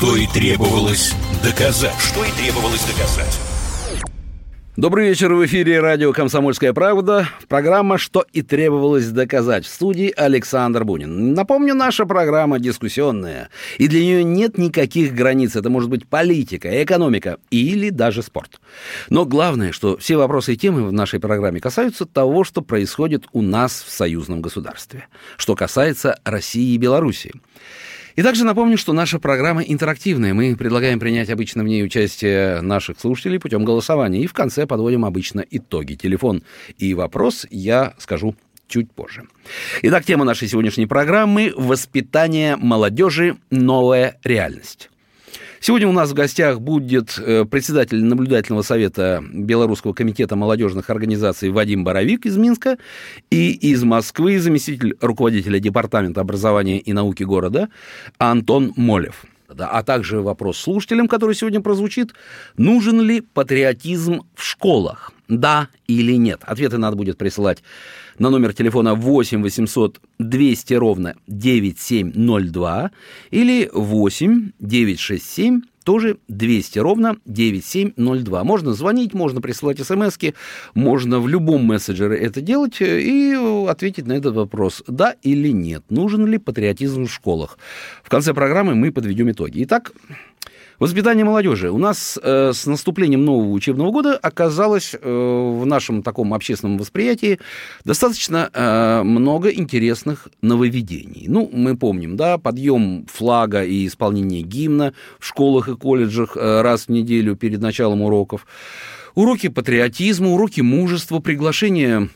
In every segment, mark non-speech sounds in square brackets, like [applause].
Что и требовалось доказать. Что и требовалось доказать. Добрый вечер, в эфире радио «Комсомольская правда». Программа «Что и требовалось доказать» в студии Александр Бунин. Напомню, наша программа дискуссионная, и для нее нет никаких границ. Это может быть политика, экономика или даже спорт. Но главное, что все вопросы и темы в нашей программе касаются того, что происходит у нас в союзном государстве, что касается России и Белоруссии. И также напомню, что наша программа интерактивная. Мы предлагаем принять обычно в ней участие наших слушателей путем голосования. И в конце подводим обычно итоги. Телефон и вопрос я скажу чуть позже. Итак, тема нашей сегодняшней программы – воспитание молодежи. Новая реальность. Сегодня у нас в гостях будет э, председатель наблюдательного совета Белорусского комитета молодежных организаций Вадим Боровик из Минска и из Москвы заместитель руководителя Департамента образования и науки города Антон Молев. А также вопрос слушателям, который сегодня прозвучит. Нужен ли патриотизм в школах? Да или нет? Ответы надо будет присылать на номер телефона 8 800 200 ровно 9702 или 8 967 тоже 200 ровно 9702. Можно звонить, можно присылать смс можно в любом мессенджере это делать и ответить на этот вопрос, да или нет, нужен ли патриотизм в школах. В конце программы мы подведем итоги. Итак, Воспитание молодежи. У нас э, с наступлением нового учебного года оказалось э, в нашем таком общественном восприятии достаточно э, много интересных нововведений. Ну, мы помним, да, подъем флага и исполнение гимна в школах и колледжах э, раз в неделю перед началом уроков, уроки патриотизма, уроки мужества, приглашение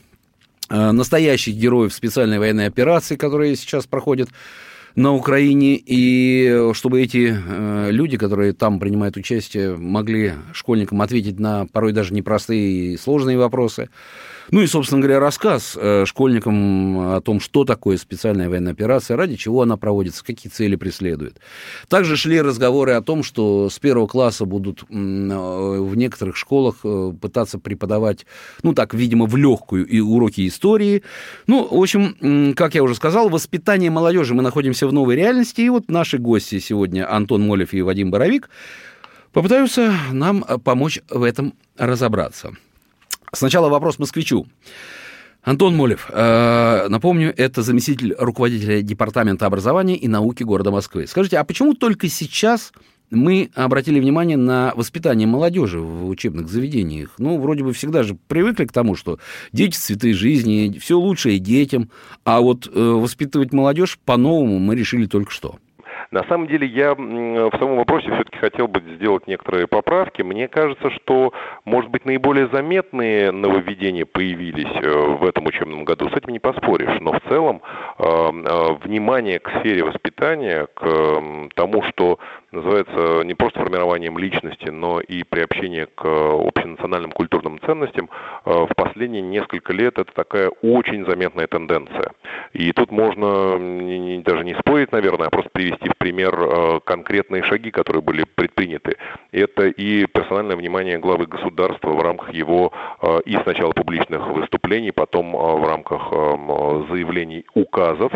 э, настоящих героев специальной военной операции, которые сейчас проходят на Украине, и чтобы эти э, люди, которые там принимают участие, могли школьникам ответить на порой даже непростые и сложные вопросы. Ну и, собственно говоря, рассказ э, школьникам о том, что такое специальная военная операция, ради чего она проводится, какие цели преследует. Также шли разговоры о том, что с первого класса будут э, в некоторых школах э, пытаться преподавать, ну так, видимо, в легкую и уроки истории. Ну, в общем, как я уже сказал, воспитание молодежи мы находимся в новой реальности, и вот наши гости сегодня, Антон Молев и Вадим Боровик, попытаются нам помочь в этом разобраться. Сначала вопрос москвичу. Антон Молев, э, напомню, это заместитель руководителя Департамента образования и науки города Москвы. Скажите, а почему только сейчас мы обратили внимание на воспитание молодежи в учебных заведениях? Ну, вроде бы всегда же привыкли к тому, что дети – цветы жизни, все лучшее детям, а вот э, воспитывать молодежь по-новому мы решили только что. На самом деле я в самом вопросе все-таки хотел бы сделать некоторые поправки. Мне кажется, что, может быть, наиболее заметные нововведения появились э, в этом учебном году. С этим не поспоришь. Но в целом э, э, внимание к сфере воспитания, к тому, что называется не просто формированием личности, но и приобщение к общенациональным культурным ценностям, в последние несколько лет это такая очень заметная тенденция. И тут можно даже не спорить, наверное, а просто привести в пример э, конкретные шаги, которые были предприняты. Это и персональное внимание главы государства в рамках его э, и сначала публичных выступлений, потом э, в рамках заявлений указов,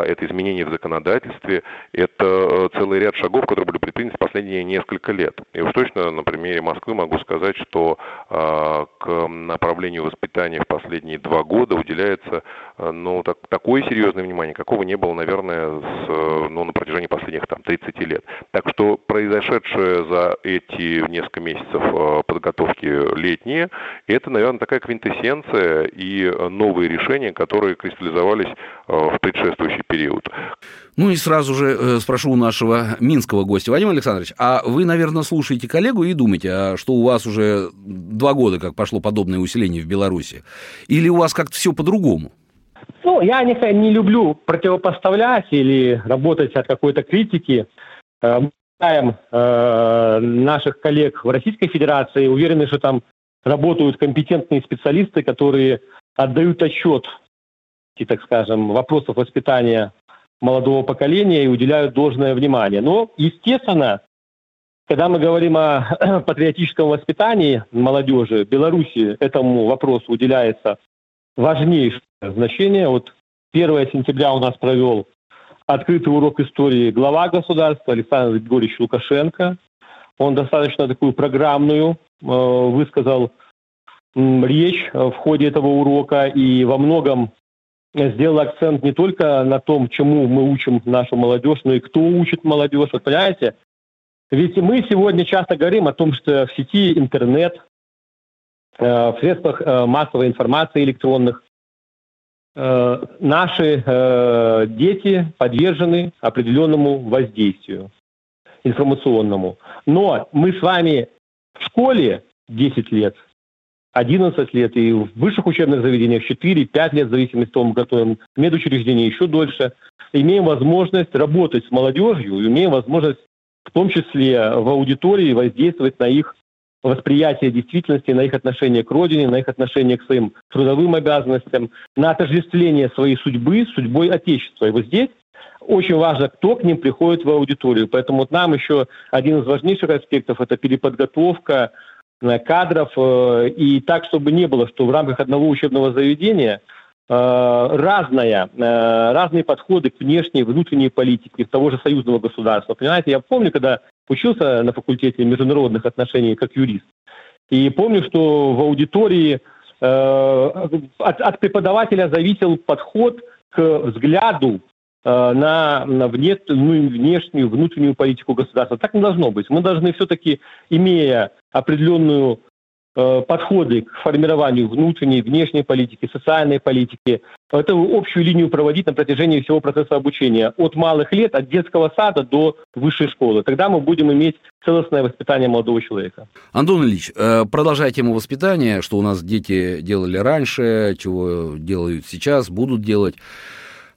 это изменения в законодательстве, это э, целый ряд шагов, которые были предприняты в последние несколько лет. И уж точно на примере Москвы могу сказать, что а, к направлению воспитания в последние два года уделяется э, ну, так, такое серьезное внимание, какого не было, наверное, с, э, ну, на протяжении последних там, 30 лет. Так что произошедшее за эти несколько месяцев подготовки летние, это, наверное, такая квинтэссенция и новые решения, которые кристаллизовались в предшествующий период. Ну и сразу же э, спрошу у нашего минского гостя. Вадим Александрович, а вы, наверное, слушаете коллегу и думаете, а что у вас уже два года как пошло подобное усиление в Беларуси? Или у вас как-то все по-другому? Ну, я не, не люблю противопоставлять или работать от какой-то критики. Э, мы знаем э, наших коллег в Российской Федерации, уверены, что там работают компетентные специалисты, которые отдают отчет и, так скажем, вопросов воспитания молодого поколения и уделяют должное внимание. Но, естественно, когда мы говорим о [clears throat] патриотическом воспитании молодежи, Беларуси этому вопросу уделяется важнейшее значение. Вот 1 сентября у нас провел открытый урок истории глава государства Александр Григорьевич Лукашенко. Он достаточно такую программную э, высказал речь в ходе этого урока и во многом сделал акцент не только на том, чему мы учим нашу молодежь, но и кто учит молодежь. Вот понимаете, ведь мы сегодня часто говорим о том, что в сети интернет, э, в средствах э, массовой информации электронных э, наши дети подвержены определенному воздействию информационному. Но мы с вами в школе 10 лет, 11 лет, и в высших учебных заведениях 4-5 лет, в зависимости от того, мы готовим медучреждения еще дольше, имеем возможность работать с молодежью, имеем возможность в том числе в аудитории воздействовать на их восприятие действительности, на их отношение к родине, на их отношение к своим трудовым обязанностям, на отождествление своей судьбы с судьбой Отечества. И вот здесь очень важно, кто к ним приходит в аудиторию. Поэтому вот нам еще один из важнейших аспектов – это переподготовка э, кадров, э, и так, чтобы не было, что в рамках одного учебного заведения – разная, э, разные подходы к внешней и внутренней политике того же союзного государства. Понимаете, я помню, когда учился на факультете международных отношений как юрист, и помню, что в аудитории э, от, от преподавателя зависел подход к взгляду на, внешнюю, внешнюю, внутреннюю политику государства. Так не должно быть. Мы должны все-таки, имея определенную Э, подходы к формированию внутренней, внешней политики, социальной политики, эту общую линию проводить на протяжении всего процесса обучения, от малых лет, от детского сада до высшей школы. Тогда мы будем иметь целостное воспитание молодого человека. Антон Ильич, э, продолжая тему воспитания, что у нас дети делали раньше, чего делают сейчас, будут делать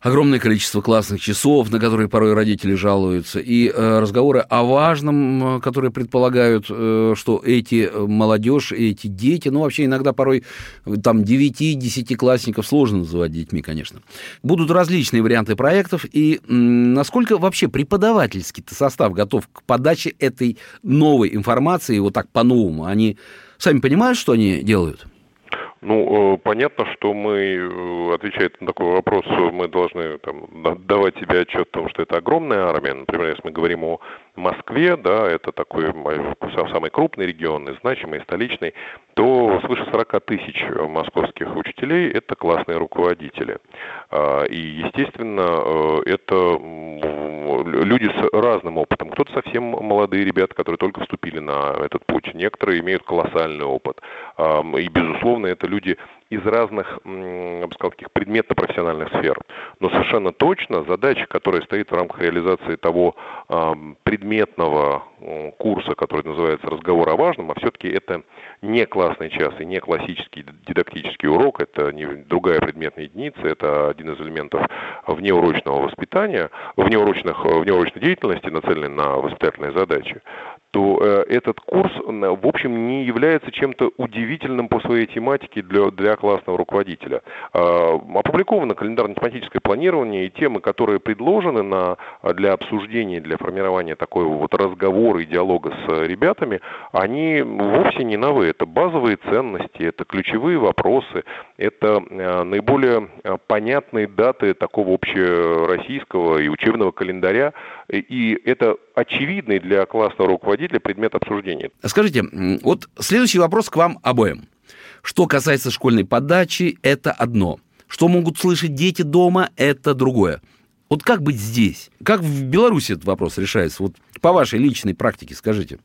огромное количество классных часов, на которые порой родители жалуются, и э, разговоры о важном, э, которые предполагают, э, что эти молодежь, эти дети, ну, вообще иногда порой там 9-10 классников сложно называть детьми, конечно. Будут различные варианты проектов, и насколько вообще преподавательский состав готов к подаче этой новой информации, вот так по-новому, они сами понимают, что они делают? Ну, э, понятно, что мы, э, отвечая на такой вопрос, мы должны там, давать себе отчет о том, что это огромная армия. Например, если мы говорим о Москве, да, это такой самый крупный регион, и значимый, и столичный, то свыше 40 тысяч московских учителей – это классные руководители. А, и, естественно, э, это люди с разным опытом. Кто-то совсем молодые ребята, которые только вступили на этот путь. Некоторые имеют колоссальный опыт. И, безусловно, это люди из разных, я бы сказал, таких предметно-профессиональных сфер. Но совершенно точно задача, которая стоит в рамках реализации того предметного курса, который называется «Разговор о важном», а все-таки это не классный час и не классический дидактический урок, это не другая предметная единица, это один из элементов внеурочного воспитания, внеурочных, внеурочной деятельности, нацеленной на воспитательные задачи, то э, этот курс, в общем, не является чем-то удивительным по своей тематике для, для классного руководителя. Э, опубликовано календарно-тематическое планирование и темы, которые предложены на, для обсуждения, для формирования такого вот разговора и диалога с ребятами, они вовсе не новые. Это базовые ценности, это ключевые вопросы, это э, наиболее э, понятные даты такого общероссийского и учебного календаря, и это очевидный для классного руководителя предмет обсуждения. Скажите, вот следующий вопрос к вам обоим. Что касается школьной подачи, это одно. Что могут слышать дети дома, это другое. Вот как быть здесь? Как в Беларуси этот вопрос решается? Вот по вашей личной практике скажите.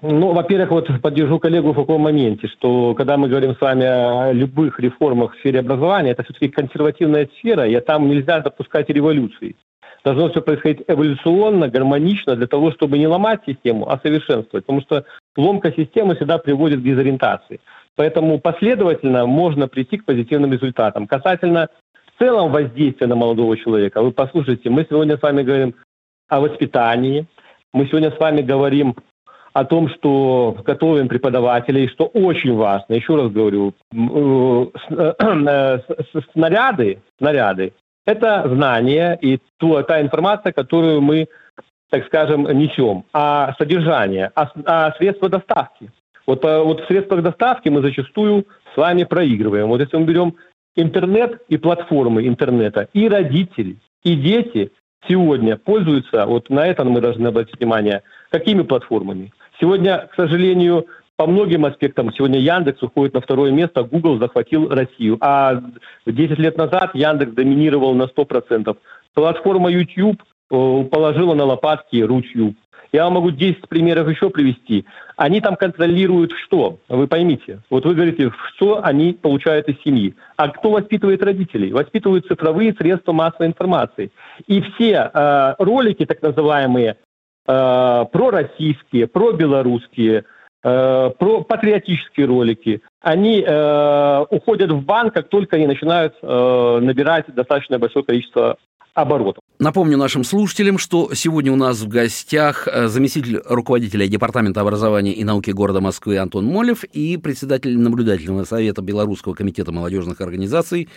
Ну, во-первых, вот поддержу коллегу в таком моменте, что когда мы говорим с вами о любых реформах в сфере образования, это все-таки консервативная сфера, и там нельзя допускать революции должно все происходить эволюционно, гармонично, для того, чтобы не ломать систему, а совершенствовать. Потому что ломка системы всегда приводит к дезориентации. Поэтому последовательно можно прийти к позитивным результатам. Касательно в целом воздействия на молодого человека, вы послушайте, мы сегодня с вами говорим о воспитании, мы сегодня с вами говорим о том, что готовим преподавателей, что очень важно, еще раз говорю, э, э, снаряды, снаряды это знание и ту, та информация, которую мы, так скажем, несем. А содержание, а, а средства доставки. Вот, а, вот в средствах доставки мы зачастую с вами проигрываем. Вот если мы берем интернет и платформы интернета, и родители, и дети сегодня пользуются, вот на это мы должны обратить внимание, какими платформами. Сегодня, к сожалению, по многим аспектам сегодня Яндекс уходит на второе место, Google захватил Россию. А 10 лет назад Яндекс доминировал на 100%. Платформа YouTube э, положила на лопатки Рутюб. Я могу 10 примеров еще привести. Они там контролируют что? Вы поймите. Вот вы говорите, что они получают из семьи. А кто воспитывает родителей? Воспитывают цифровые средства массовой информации. И все э, ролики, так называемые, э, пророссийские, пробелорусские, Э, про патриотические ролики. Они э, уходят в банк, как только они начинают э, набирать достаточно большое количество оборотов. Напомню нашим слушателям, что сегодня у нас в гостях э, заместитель руководителя Департамента образования и науки города Москвы Антон Молев и председатель наблюдательного совета Белорусского комитета молодежных организаций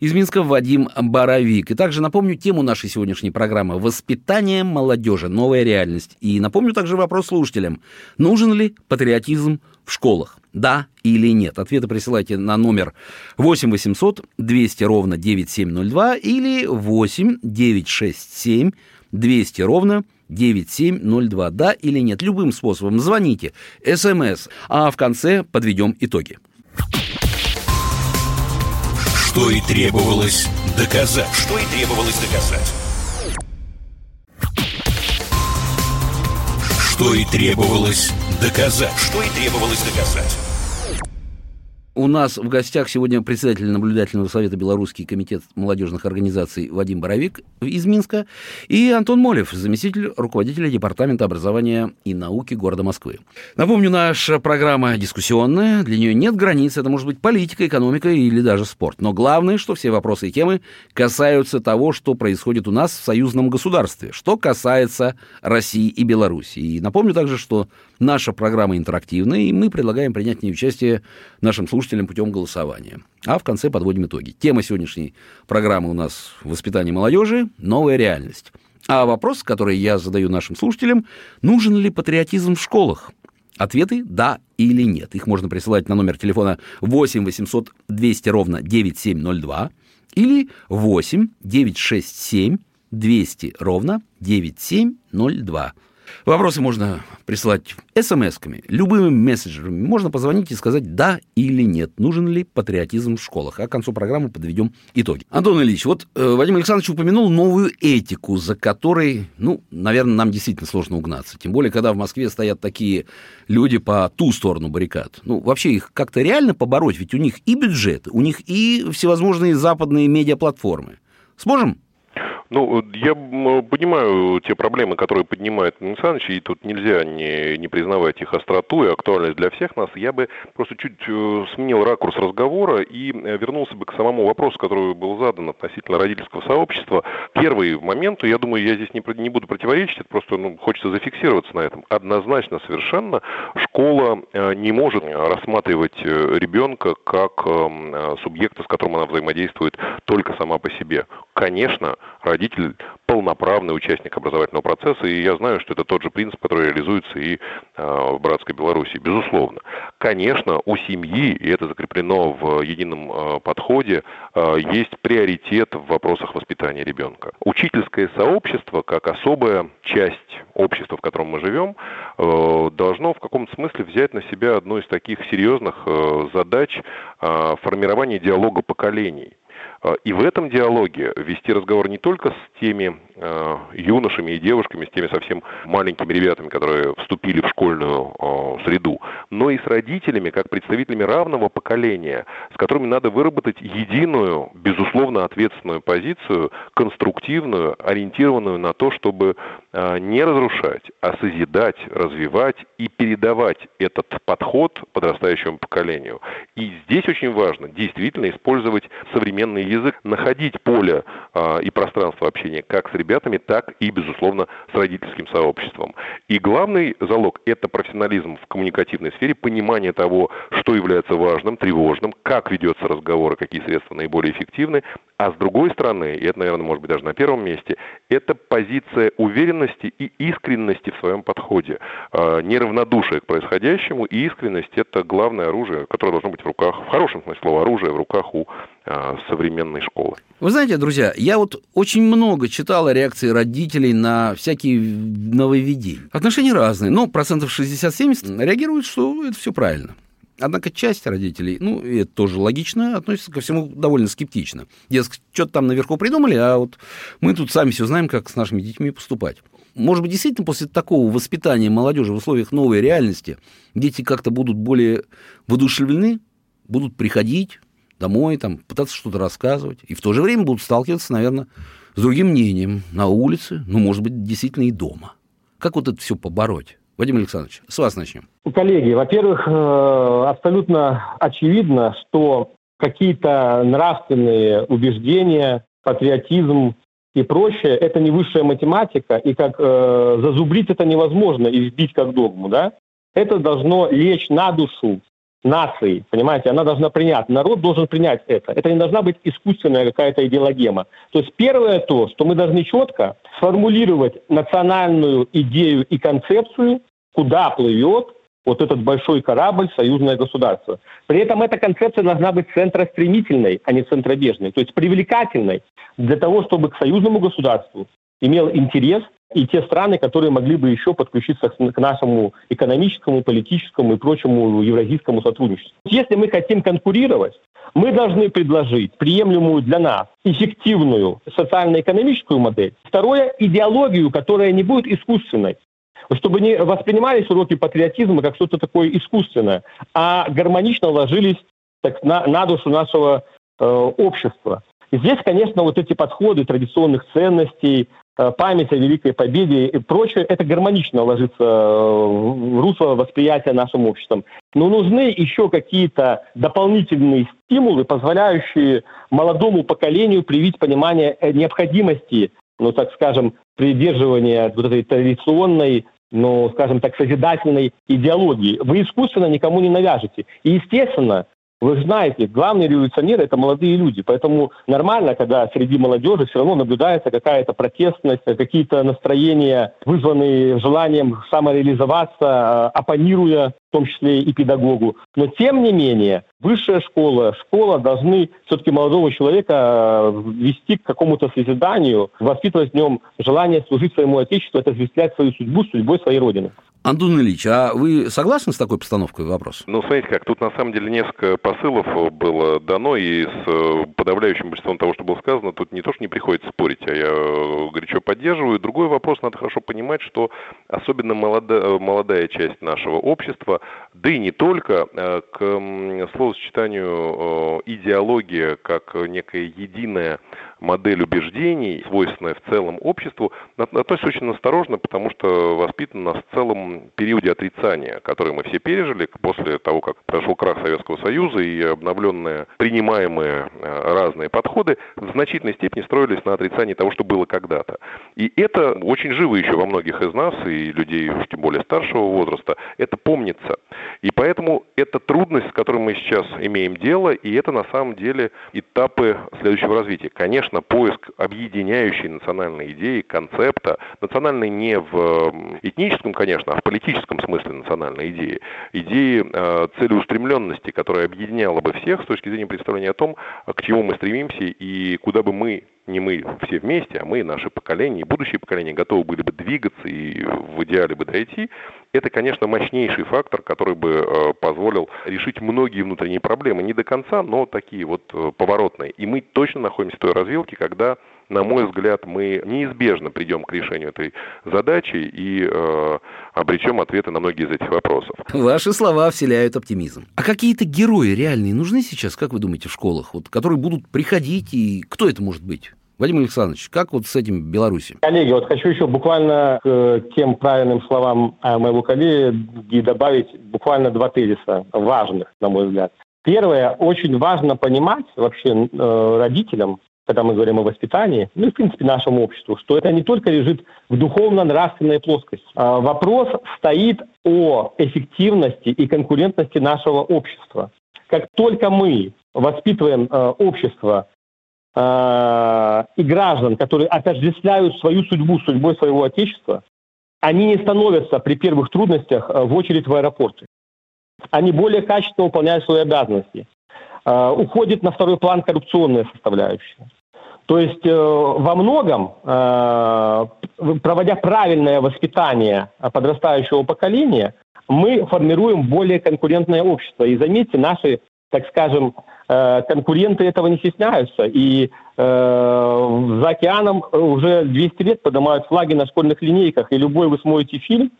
из Минска Вадим Боровик. И также напомню тему нашей сегодняшней программы «Воспитание молодежи. Новая реальность». И напомню также вопрос слушателям. Нужен ли патриотизм в школах? Да или нет? Ответы присылайте на номер 8 800 200 ровно 9702 или 8 967 200 ровно 9702. Да или нет? Любым способом звоните, смс, а в конце подведем итоги. Что и требовалось доказать. Что и требовалось доказать. Что и требовалось доказать. Что и требовалось доказать. У нас в гостях сегодня председатель наблюдательного совета Белорусский комитет молодежных организаций Вадим Боровик из Минска и Антон Молев, заместитель руководителя Департамента образования и науки города Москвы. Напомню, наша программа дискуссионная, для нее нет границ, это может быть политика, экономика или даже спорт. Но главное, что все вопросы и темы касаются того, что происходит у нас в союзном государстве, что касается России и Беларуси. И напомню также, что наша программа интерактивная, и мы предлагаем принять в ней участие нашим слушателям путем голосования. А в конце подводим итоги. Тема сегодняшней программы у нас «Воспитание молодежи. Новая реальность». А вопрос, который я задаю нашим слушателям, нужен ли патриотизм в школах? Ответы «да» или «нет». Их можно присылать на номер телефона 8 800 200 ровно 9702 или 8 967 200 ровно 9702. Вопросы можно присылать смс-ками, любыми мессенджерами. Можно позвонить и сказать «да» или «нет». Нужен ли патриотизм в школах? А к концу программы подведем итоги. Антон Ильич, вот э, Вадим Александрович упомянул новую этику, за которой, ну, наверное, нам действительно сложно угнаться. Тем более, когда в Москве стоят такие люди по ту сторону баррикад. Ну, вообще их как-то реально побороть, ведь у них и бюджет, у них и всевозможные западные медиаплатформы. Сможем? Ну, я понимаю те проблемы, которые поднимает Александрович, и тут нельзя не, не признавать их остроту и актуальность для всех нас. Я бы просто чуть э, сменил ракурс разговора и э, вернулся бы к самому вопросу, который был задан относительно родительского сообщества. Первый момент, я думаю, я здесь не, не буду противоречить, это просто ну, хочется зафиксироваться на этом. Однозначно совершенно школа э, не может рассматривать ребенка как эм, субъекта, с которым она взаимодействует только сама по себе. Конечно, родитель полноправный участник образовательного процесса, и я знаю, что это тот же принцип, который реализуется и э, в братской Беларуси, безусловно. Конечно, у семьи, и это закреплено в едином э, подходе, э, есть приоритет в вопросах воспитания ребенка. Учительское сообщество, как особая часть общества, в котором мы живем, э, должно в каком-то смысле взять на себя одну из таких серьезных э, задач формирования диалога поколений. А, и в этом диалоге вести разговор не только с теми э, юношами и девушками, с теми совсем маленькими ребятами, которые вступили в школьную э, среду, но и с родителями, как представителями равного поколения, с которыми надо выработать единую, безусловно, ответственную позицию, конструктивную, ориентированную на то, чтобы э, не разрушать, а созидать, развивать и передавать этот подход подрастающему поколению. И здесь очень важно действительно использовать современные язык, находить поле э, и пространство общения как с ребятами, так и, безусловно, с родительским сообществом. И главный залог – это профессионализм в коммуникативной сфере, понимание того, что является важным, тревожным, как ведется разговор, какие средства наиболее эффективны. А с другой стороны, и это, наверное, может быть даже на первом месте, это позиция уверенности и искренности в своем подходе. А, неравнодушие к происходящему и искренность – это главное оружие, которое должно быть в руках, в хорошем смысле слова, оружие в руках у а, современной школы. Вы знаете, друзья, я вот очень много читал о реакции родителей на всякие нововведения. Отношения разные, но процентов 60-70 реагируют, что это все правильно. Однако часть родителей, ну, и это тоже логично, относится ко всему довольно скептично. Дескать, что-то там наверху придумали, а вот мы тут сами все знаем, как с нашими детьми поступать. Может быть, действительно, после такого воспитания молодежи в условиях новой реальности дети как-то будут более воодушевлены, будут приходить домой, там, пытаться что-то рассказывать, и в то же время будут сталкиваться, наверное, с другим мнением на улице, ну, может быть, действительно и дома. Как вот это все побороть? Вадим Александрович, с вас начнем. Коллеги, во-первых, э, абсолютно очевидно, что какие-то нравственные убеждения, патриотизм и прочее, это не высшая математика, и как э, зазубрить это невозможно и вбить как догму, да? Это должно лечь на душу нации, понимаете, она должна принять, народ должен принять это. Это не должна быть искусственная какая-то идеологема. То есть первое то, что мы должны четко сформулировать национальную идею и концепцию, куда плывет вот этот большой корабль «Союзное государство». При этом эта концепция должна быть центростремительной, а не центробежной, то есть привлекательной для того, чтобы к союзному государству имел интерес и те страны, которые могли бы еще подключиться к нашему экономическому, политическому и прочему евразийскому сотрудничеству. Если мы хотим конкурировать, мы должны предложить приемлемую для нас эффективную социально-экономическую модель. Второе – идеологию, которая не будет искусственной чтобы не воспринимались уроки патриотизма как что-то такое искусственное, а гармонично ложились так, на, на душу нашего э, общества. И здесь, конечно, вот эти подходы традиционных ценностей, память о Великой Победе и прочее, это гармонично ложится э, в русло восприятия нашим обществом. Но нужны еще какие-то дополнительные стимулы, позволяющие молодому поколению привить понимание необходимости, ну, так скажем, придерживания вот этой традиционной ну, скажем так, созидательной идеологии. Вы искусственно никому не навяжете. И, естественно, вы знаете, главные революционеры – это молодые люди, поэтому нормально, когда среди молодежи все равно наблюдается какая-то протестность, какие-то настроения, вызванные желанием самореализоваться, оппонируя в том числе и педагогу. Но тем не менее, высшая школа, школа должны все-таки молодого человека э, вести к какому-то созиданию, воспитывать в нем желание служить своему отечеству, это осуществлять свою судьбу, судьбой своей родины. Антон Ильич, а вы согласны с такой постановкой вопроса? Ну, смотрите как, тут на самом деле несколько посылов было дано, и с э, подавляющим большинством того, что было сказано, тут не то, что не приходится спорить, а я э, горячо поддерживаю. Другой вопрос, надо хорошо понимать, что особенно молодая, молодая часть нашего общества, да и не только, э, к словосочетанию идеология как некая единая модель убеждений, свойственная в целом обществу, относится очень осторожно, потому что воспитана нас в целом периоде отрицания, который мы все пережили после того, как прошел крах Советского Союза и обновленные принимаемые э, разные подходы в значительной степени строились на отрицании того, что было когда-то. И это очень живо еще во многих из нас, и людей уж тем более старшего возраста, это помнится. И поэтому это трудность, с которой мы сейчас имеем дело, и это на самом деле этапы следующего развития. Конечно, конечно, поиск объединяющей национальной идеи, концепта, национальной не в этническом, конечно, а в политическом смысле национальной идеи, идеи э, целеустремленности, которая объединяла бы всех с точки зрения представления о том, к чему мы стремимся и куда бы мы не мы все вместе, а мы, наши поколения и будущие поколения готовы были бы двигаться и в идеале бы дойти, это, конечно, мощнейший фактор, который бы э, позволил решить многие внутренние проблемы. Не до конца, но такие вот э, поворотные. И мы точно находимся в той развилке, когда на мой взгляд, мы неизбежно придем к решению этой задачи и э, обречем ответы на многие из этих вопросов. Ваши слова вселяют оптимизм. А какие-то герои реальные нужны сейчас, как вы думаете, в школах, вот, которые будут приходить, и кто это может быть? Вадим Александрович, как вот с этим Беларуси? Коллеги, вот хочу еще буквально к тем правильным словам моего коллеги добавить буквально два тезиса, важных, на мой взгляд. Первое, очень важно понимать вообще э, родителям, когда мы говорим о воспитании, ну и, в принципе, нашему обществу, что это не только лежит в духовно-нравственной плоскости. А вопрос стоит о эффективности и конкурентности нашего общества. Как только мы воспитываем э, общество э, и граждан, которые отождествляют свою судьбу судьбой своего отечества, они не становятся при первых трудностях э, в очередь в аэропорты. Они более качественно выполняют свои обязанности. Э, уходит на второй план коррупционная составляющая. То есть во многом, проводя правильное воспитание подрастающего поколения, мы формируем более конкурентное общество. И заметьте, наши, так скажем, э, конкуренты этого не стесняются. И э, за океаном уже 200 лет поднимают флаги на школьных линейках. И любой вы смотрите фильм,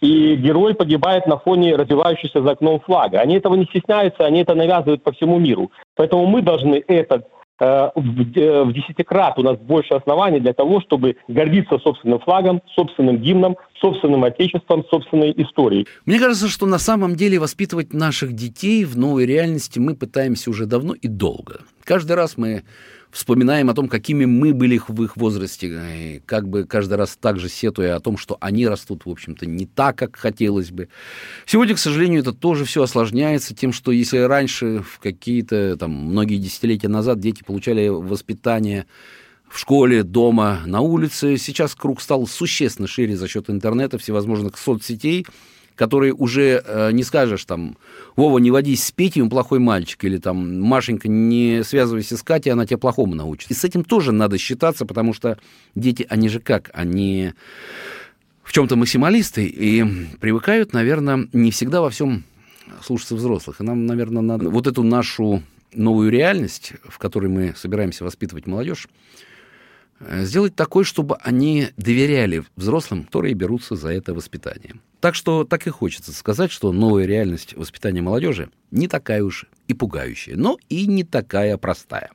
и герой погибает на фоне развивающегося за окном флага. Они этого не стесняются, они это навязывают по всему миру. Поэтому мы должны этот в десятикрат у нас больше оснований для того, чтобы гордиться собственным флагом, собственным гимном, собственным отечеством, собственной историей. Мне кажется, что на самом деле воспитывать наших детей в новой реальности мы пытаемся уже давно и долго. Каждый раз мы вспоминаем о том, какими мы были в их возрасте, и как бы каждый раз так же сетуя о том, что они растут, в общем-то, не так, как хотелось бы. Сегодня, к сожалению, это тоже все осложняется тем, что если раньше, в какие-то там многие десятилетия назад, дети получали воспитание в школе, дома, на улице. Сейчас круг стал существенно шире за счет интернета, всевозможных соцсетей которые уже э, не скажешь там, Вова, не водись с Петей, он плохой мальчик, или там, Машенька, не связывайся с Катей, она тебя плохому научит. И с этим тоже надо считаться, потому что дети, они же как, они в чем-то максималисты и привыкают, наверное, не всегда во всем слушаться взрослых. И нам, наверное, надо вот эту нашу новую реальность, в которой мы собираемся воспитывать молодежь, сделать такой, чтобы они доверяли взрослым, которые берутся за это воспитание. Так что так и хочется сказать, что новая реальность воспитания молодежи не такая уж и пугающая, но и не такая простая.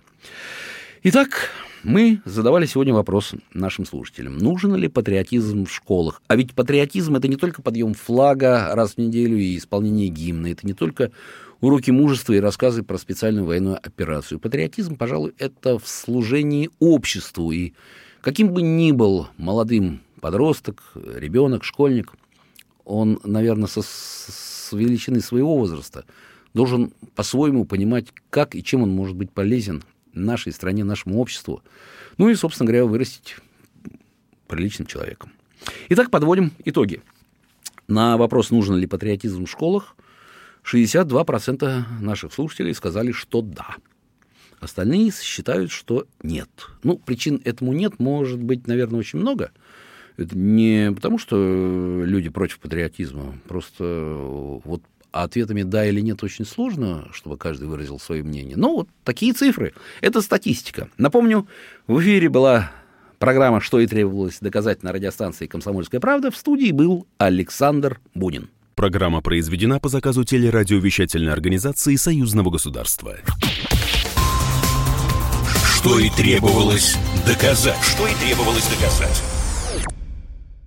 Итак, мы задавали сегодня вопрос нашим слушателям. Нужен ли патриотизм в школах? А ведь патриотизм – это не только подъем флага раз в неделю и исполнение гимна. Это не только уроки мужества и рассказы про специальную военную операцию. Патриотизм, пожалуй, это в служении обществу. И каким бы ни был молодым подросток, ребенок, школьник, он, наверное, со, с величины своего возраста должен по-своему понимать, как и чем он может быть полезен нашей стране, нашему обществу. Ну и, собственно говоря, вырастить приличным человеком. Итак, подводим итоги. На вопрос, нужен ли патриотизм в школах, 62% наших слушателей сказали, что да. Остальные считают, что нет. Ну, причин этому нет, может быть, наверное, очень много. Это не потому, что люди против патриотизма, просто вот ответами «да» или «нет» очень сложно, чтобы каждый выразил свое мнение. Но вот такие цифры. Это статистика. Напомню, в эфире была программа «Что и требовалось доказать» на радиостанции «Комсомольская правда». В студии был Александр Бунин. Программа произведена по заказу телерадиовещательной организации Союзного государства. Что и требовалось доказать. Что и требовалось доказать.